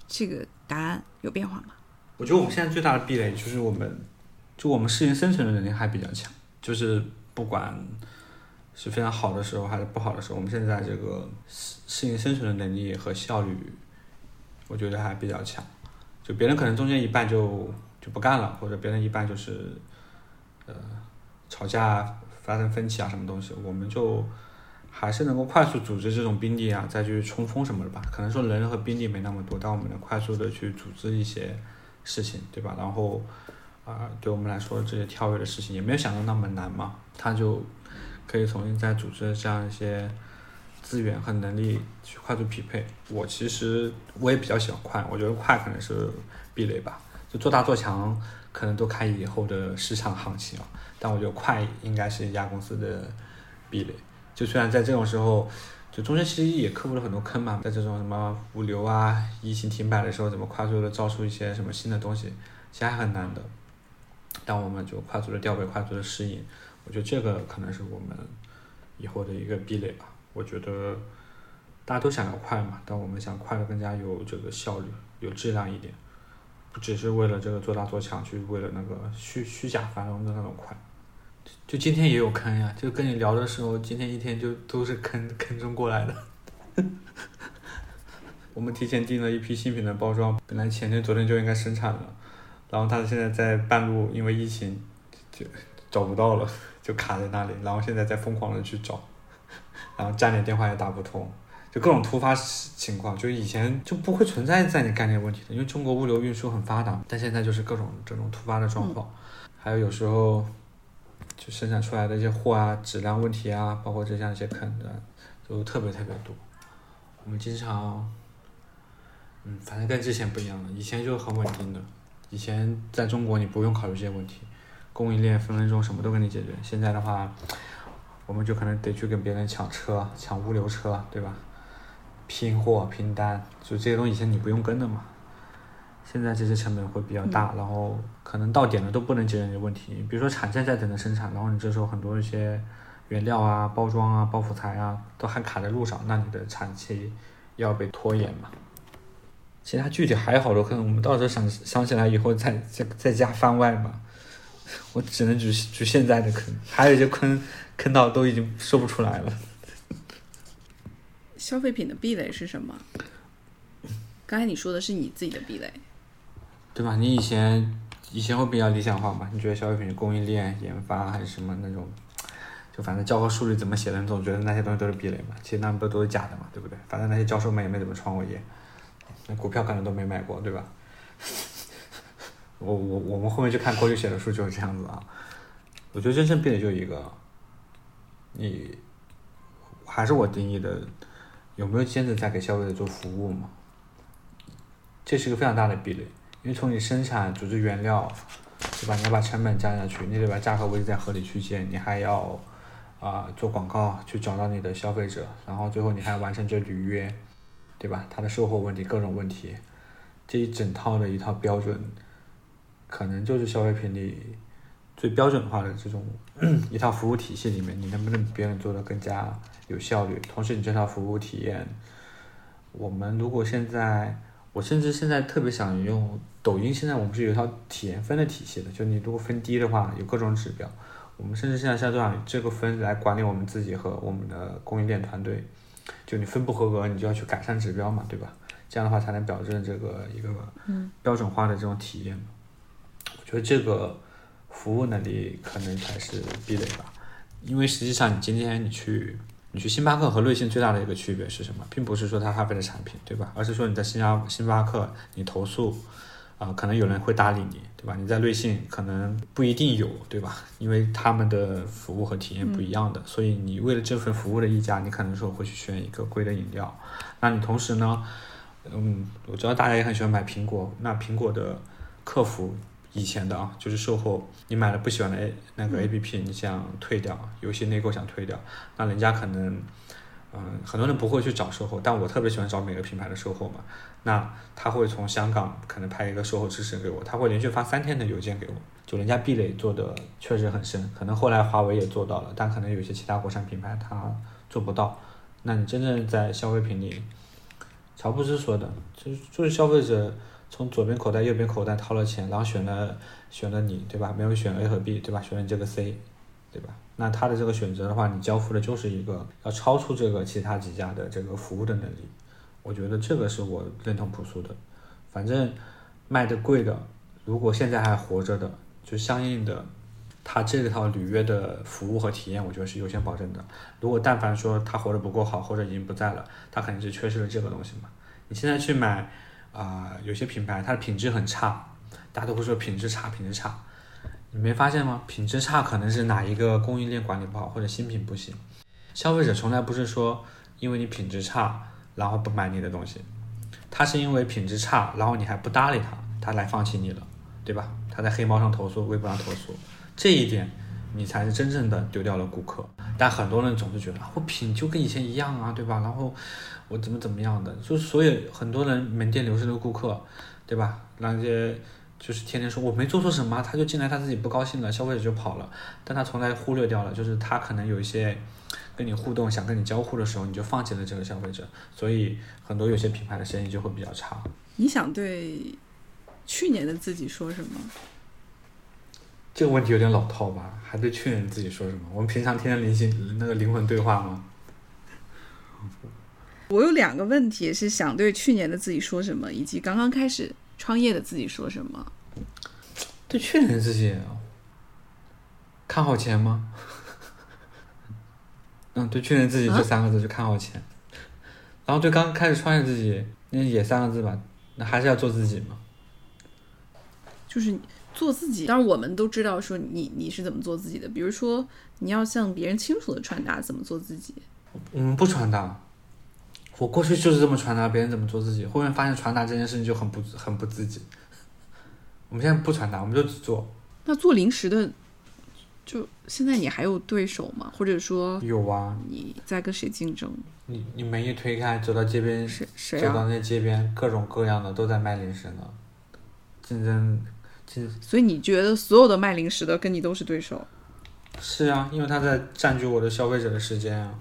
这个答案有变化吗？我觉得我们现在最大的壁垒就是我们，就我们适应生存的能力还比较强，就是不管是非常好的时候还是不好的时候，我们现在这个适适应生存的能力和效率，我觉得还比较强。就别人可能中间一半就就不干了，或者别人一半就是呃吵架发生分歧啊什么东西，我们就。还是能够快速组织这种兵力啊，再去冲锋什么的吧。可能说人和兵力没那么多，但我们能快速的去组织一些事情，对吧？然后啊、对我们来说这些跳跃的事情也没有想到那么难嘛，他就可以重新再组织这样一些资源和能力去快速匹配。我其实我也比较喜欢快，我觉得快可能是壁垒吧，就做大做强可能都看以后的市场行情啊，但我觉得快应该是一家公司的壁垒。就虽然在这种时候，就中间其实也克服了很多坑嘛，在这种什么物流啊、疫情停摆的时候，怎么快速的造出一些什么新的东西，其实还很难的。但我们就快速的调配、快速的适应，我觉得这个可能是我们以后的一个壁垒吧。我觉得大家都想要快嘛，但我们想快的更加有这个效率、有质量一点，不只是为了这个做大做强，去为了那个虚虚假繁荣的那种快。就今天也有坑呀，就跟你聊的时候，今天一天就都是坑坑中过来的。我们提前订了一批新品的包装，本来前天、昨天就应该生产了，然后他现在在半路，因为疫情就找不到了，就卡在那里，然后现在在疯狂的去找，然后站点电话也打不通，就各种突发情况，就以前就不会存在在你概念问题的，因为中国物流运输很发达，但现在就是各种这种突发的状况，还有有时候。就生产出来的一些货啊，质量问题啊，包括这样一些坑的，都特别特别多。我们经常，嗯，反正跟之前不一样了。以前就很稳定的，以前在中国你不用考虑这些问题，供应链分分钟什么都给你解决。现在的话，我们就可能得去跟别人抢车、抢物流车，对吧？拼货、拼单，就这些东西以前你不用跟的嘛。现在这些成本会比较大，然后可能到点了都不能解决你的问题。比如说产线在等着生产，然后你这时候很多一些原料啊、包装啊、包辅材啊都还卡在路上，那你的产期要被拖延嘛。其他具体还有好多坑，我们到时候想想起来以后再再再加番外嘛。我只能举举现在的坑，还有一些坑坑到都已经说不出来了。消费品的壁垒是什么？刚才你说的是你自己的壁垒。对吧？你以前以前会比较理想化嘛？你觉得消费品供应链、研发还是什么那种，就反正教科书里怎么写的，你总觉得那些东西都是壁垒嘛？其实那不都是假的嘛？对不对？反正那些教授们也没怎么创过业，那股票可能都没买过，对吧？我我我们后面去看郭宇写的书就是这样子啊。我觉得真正壁垒就一个，你还是我定义的，有没有坚持在给消费者做服务嘛？这是一个非常大的壁垒。因为从你生产、组织原料，对吧？你要把成本降下去，你得把价格维持在合理区间，你还要啊、做广告去找到你的消费者，然后最后你还要完成这履约，对吧？它的售后问题各种问题，这一整套的一套标准，可能就是消费品里最标准化的这种 一套服务体系里面，你能不能比别人做得更加有效率？同时，你这套服务体验，我们如果现在，我甚至现在特别想用抖音，现在我们是有一套体验分的体系的，就你如果分低的话，有各种指标。我们甚至现在像这样这个分来管理我们自己和我们的供应链团队，就你分不合格，你就要去改善指标嘛，对吧？这样的话才能保证这个一个标准化的这种体验嘛。觉得这个服务能力可能才是壁垒吧，因为实际上你今天你去你去星巴克和瑞幸最大的一个区别是什么？并不是说它咖啡的产品，对吧？而是说你在星巴星巴克你投诉。啊、可能有人会搭理你，对吧？你在瑞幸可能不一定有，对吧？因为他们的服务和体验不一样的，所以你为了这份服务的溢价，你可能说会去选一个贵的饮料。那你同时呢，嗯，我知道大家也很喜欢买苹果，那苹果的客服以前的啊，就是售后，你买了不喜欢的 A 那个 A P P，你想退掉，游戏内购想退掉，那人家可能。嗯，很多人不会去找售后，但我特别喜欢找每个品牌的售后嘛。那他会从香港可能派一个售后支持给我，他会连续发三天的邮件给我，就人家壁垒做的确实很深，可能后来华为也做到了，但可能有些其他国产品牌它做不到。那你真正在消费品里，乔布斯说的，就是就是消费者从左边口袋、右边口袋掏了钱，然后选了选了你，对吧？没有选 A 和 B，对吧？选了这个 C，对吧？那他的这个选择的话，你交付的就是一个要超出这个其他几家的这个服务的能力。我觉得这个是我认同朴素的。反正卖的贵的，如果现在还活着的，就相应的，他这套履约的服务和体验，我觉得是优先保证的。如果但凡说他活得不够好，或者已经不在了，他肯定是缺失了这个东西嘛。你现在去买啊、有些品牌它的品质很差，大家都会说品质差，品质差。你没发现吗？品质差可能是哪一个供应链管理不好，或者新品不行。消费者从来不是说因为你品质差，然后不买你的东西，他是因为品质差，然后你还不搭理他，他来放弃你了，对吧？他在黑猫上投诉，微博上投诉，这一点你才是真正的丢掉了顾客。但很多人总是觉得啊我品就跟以前一样啊，对吧？然后我怎么怎么样的，就是所以很多人门店流失的顾客，对吧？那些就是天天说我没做错什么，他就进来他自己不高兴了，消费者就跑了，但他从来忽略掉了，就是他可能有一些跟你互动、想跟你交互的时候，你就放弃了这个消费者，所以很多有些品牌的生意就会比较差。你想对去年的自己说什么？这个问题有点老套吧？还对去年自己说什么？我们平常天天灵性那个灵魂对话吗？我有两个问题是想对去年的自己说什么，以及刚刚开始创业的自己说什么。对去年自己看好钱吗？嗯，对去年自己这三个字就看好钱，然后对刚开始创业自己，那也三个字吧，那还是要做自己嘛。就是做自己。当然，我们都知道说你你是怎么做自己的，比如说你要向别人清楚的传达怎么做自己。我们不传达，我过去就是这么传达别人怎么做自己，后面发现传达这件事情就很不很不自己。我们现在不传达，我们就只做。那做零食的，就现在你还有对手吗？或者说有啊，你在跟谁竞争？你你门一推开，走到街边，谁谁啊？走到那街边，各种各样的都在卖零食呢，竞争竞所以你觉得所有的卖零食的跟你都是对手？是啊，因为他在占据我的消费者的时间啊。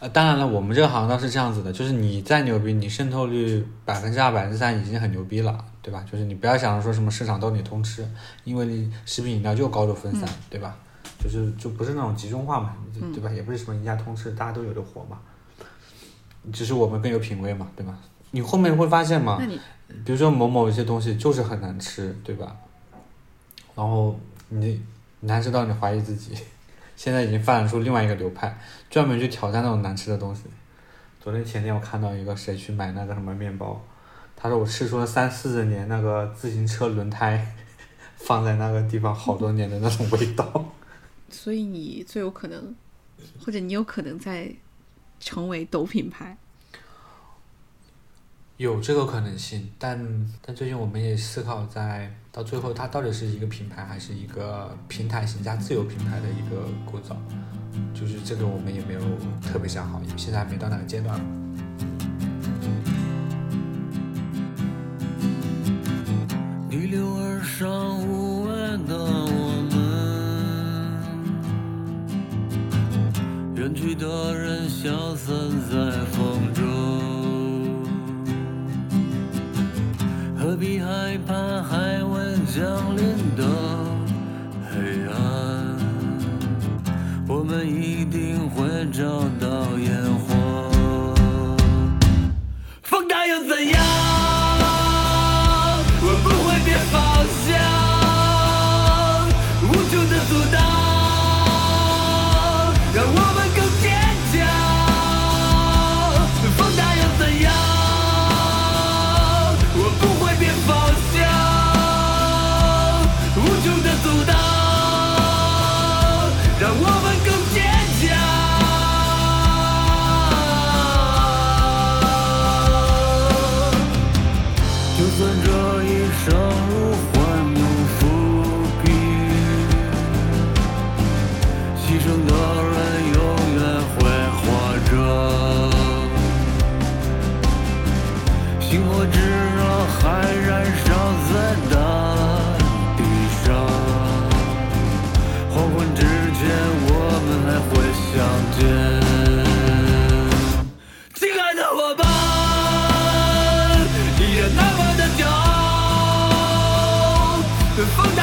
呃，当然了，我们这个行当是这样子的，就是你再牛逼，你渗透率百分之二、百分之三已经很牛逼了，对吧？就是你不要想着说什么市场都你通吃，因为你食品饮料就高度分散，对吧？就是就不是那种集中化嘛，对吧？也不是什么一家通吃，大家都有的活嘛。只是我们更有品味嘛，对吧？你后面会发现嘛，比如说某某一些东西就是很难吃，对吧？然后你难吃到你怀疑自己，现在已经发展出另外一个流派，专门去挑战那种难吃的东西。昨天前天我看到一个谁去买那个什么面包，他说我吃出了三四十年那个自行车轮胎 放在那个地方好多年的那种味道。所以你最有可能，或者你有可能在成为抖品牌。有这个可能性，但但最近我们也思考，在到最后它到底是一个品牌还是一个平台型加自由品牌的一个构造，就是这个我们也没有特别想好，现在还没到那个阶段。de fondation.